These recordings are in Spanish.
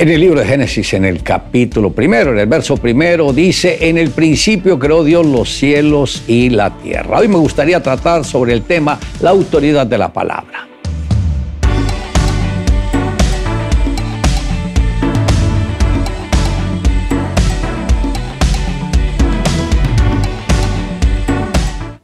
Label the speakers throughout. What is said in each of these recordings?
Speaker 1: En el libro de Génesis, en el capítulo primero, en el verso primero, dice, en el principio creó Dios los cielos y la tierra. Hoy me gustaría tratar sobre el tema la autoridad de la palabra.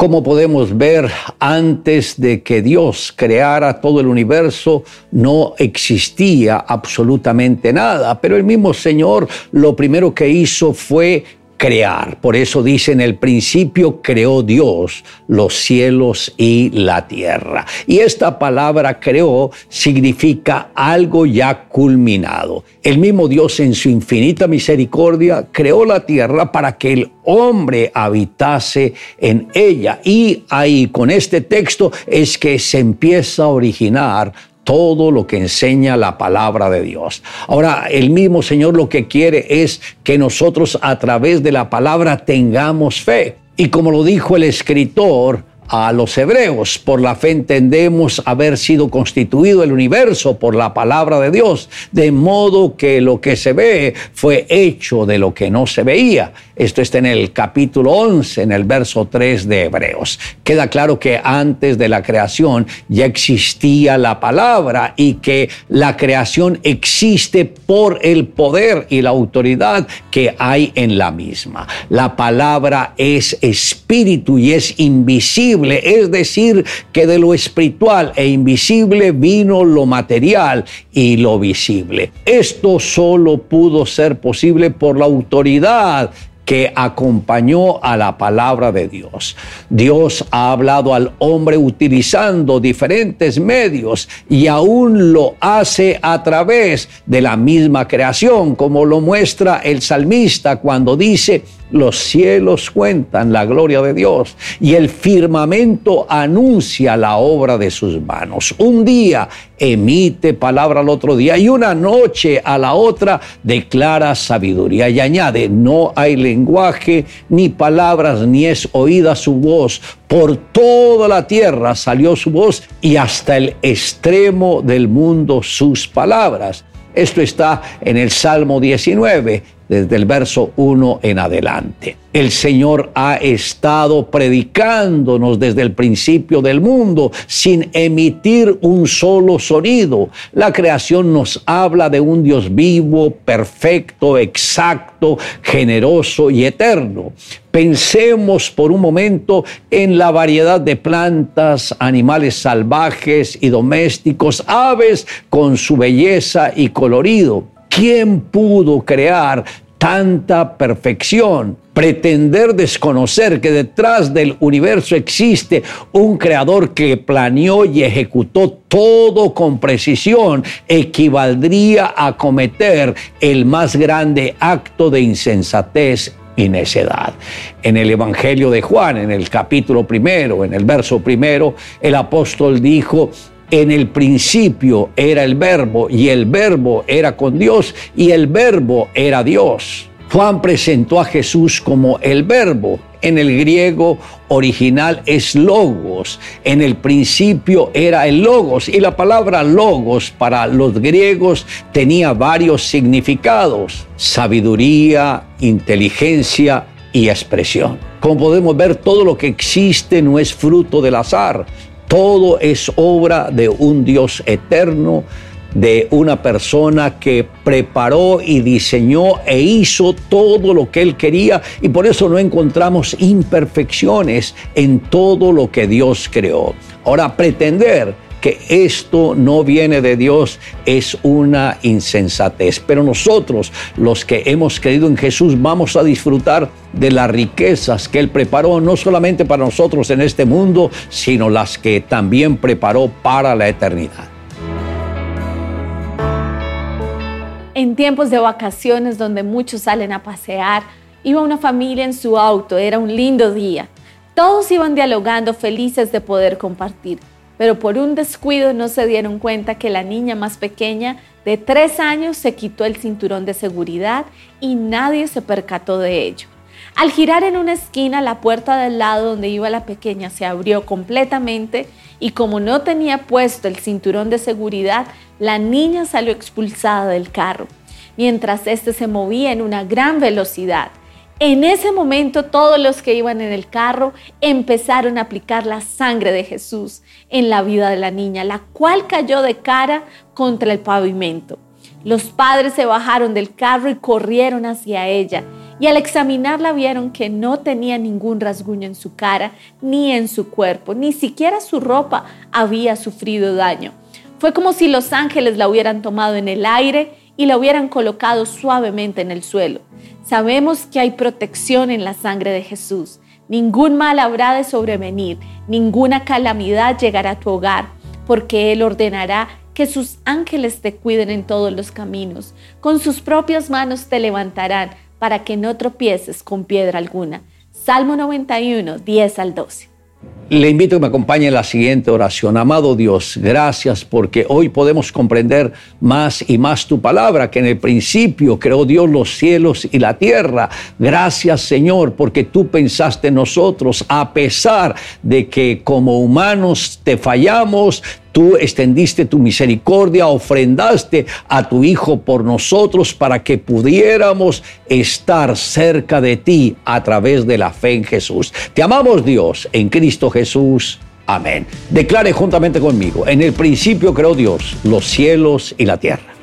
Speaker 1: Como podemos ver, antes de que Dios creara todo el universo, no existía absolutamente nada. Pero el mismo Señor lo primero que hizo fue crear. Por eso dice en el principio creó Dios los cielos y la tierra. Y esta palabra creó significa algo ya culminado. El mismo Dios en su infinita misericordia creó la tierra para que el hombre habitase en ella. Y ahí con este texto es que se empieza a originar todo lo que enseña la palabra de Dios. Ahora, el mismo Señor lo que quiere es que nosotros a través de la palabra tengamos fe. Y como lo dijo el escritor, a los hebreos. Por la fe entendemos haber sido constituido el universo por la palabra de Dios, de modo que lo que se ve fue hecho de lo que no se veía. Esto está en el capítulo 11, en el verso 3 de Hebreos. Queda claro que antes de la creación ya existía la palabra y que la creación existe por el poder y la autoridad que hay en la misma. La palabra es espíritu y es invisible, es decir, que de lo espiritual e invisible vino lo material y lo visible. Esto solo pudo ser posible por la autoridad que acompañó a la palabra de Dios. Dios ha hablado al hombre utilizando diferentes medios y aún lo hace a través de la misma creación, como lo muestra el salmista cuando dice, los cielos cuentan la gloria de Dios y el firmamento anuncia la obra de sus manos. Un día emite palabra al otro día y una noche a la otra declara sabiduría y añade, no hay lenguaje ni palabras ni es oída su voz. Por toda la tierra salió su voz y hasta el extremo del mundo sus palabras. Esto está en el Salmo 19, desde el verso 1 en adelante. El Señor ha estado predicándonos desde el principio del mundo sin emitir un solo sonido. La creación nos habla de un Dios vivo, perfecto, exacto, generoso y eterno. Pensemos por un momento en la variedad de plantas, animales salvajes y domésticos, aves con su belleza y colorido. ¿Quién pudo crear tanta perfección? Pretender desconocer que detrás del universo existe un creador que planeó y ejecutó todo con precisión equivaldría a cometer el más grande acto de insensatez y necedad. En el Evangelio de Juan, en el capítulo primero, en el verso primero, el apóstol dijo, en el principio era el verbo y el verbo era con Dios y el verbo era Dios. Juan presentó a Jesús como el verbo. En el griego original es logos. En el principio era el logos. Y la palabra logos para los griegos tenía varios significados. Sabiduría, inteligencia y expresión. Como podemos ver, todo lo que existe no es fruto del azar. Todo es obra de un Dios eterno, de una persona que preparó y diseñó e hizo todo lo que él quería y por eso no encontramos imperfecciones en todo lo que Dios creó. Ahora, pretender que esto no viene de Dios es una insensatez. Pero nosotros, los que hemos creído en Jesús, vamos a disfrutar de las riquezas que Él preparó, no solamente para nosotros en este mundo, sino las que también preparó para la eternidad.
Speaker 2: En tiempos de vacaciones donde muchos salen a pasear, iba una familia en su auto, era un lindo día. Todos iban dialogando felices de poder compartir pero por un descuido no se dieron cuenta que la niña más pequeña de tres años se quitó el cinturón de seguridad y nadie se percató de ello. Al girar en una esquina, la puerta del lado donde iba la pequeña se abrió completamente y como no tenía puesto el cinturón de seguridad, la niña salió expulsada del carro. mientras éste se movía en una gran velocidad. En ese momento todos los que iban en el carro empezaron a aplicar la sangre de Jesús en la vida de la niña, la cual cayó de cara contra el pavimento. Los padres se bajaron del carro y corrieron hacia ella, y al examinarla vieron que no tenía ningún rasguño en su cara ni en su cuerpo, ni siquiera su ropa había sufrido daño. Fue como si los ángeles la hubieran tomado en el aire y la hubieran colocado suavemente en el suelo. Sabemos que hay protección en la sangre de Jesús. Ningún mal habrá de sobrevenir, ninguna calamidad llegará a tu hogar, porque Él ordenará que sus ángeles te cuiden en todos los caminos. Con sus propias manos te levantarán para que no tropieces con piedra alguna. Salmo 91, 10 al 12.
Speaker 1: Le invito a que me acompañe en la siguiente oración. Amado Dios, gracias porque hoy podemos comprender más y más tu palabra, que en el principio creó Dios los cielos y la tierra. Gracias Señor porque tú pensaste en nosotros, a pesar de que como humanos te fallamos, Tú extendiste tu misericordia, ofrendaste a tu Hijo por nosotros para que pudiéramos estar cerca de ti a través de la fe en Jesús. Te amamos Dios en Cristo Jesús. Amén. Declare juntamente conmigo, en el principio creó Dios los cielos y la tierra.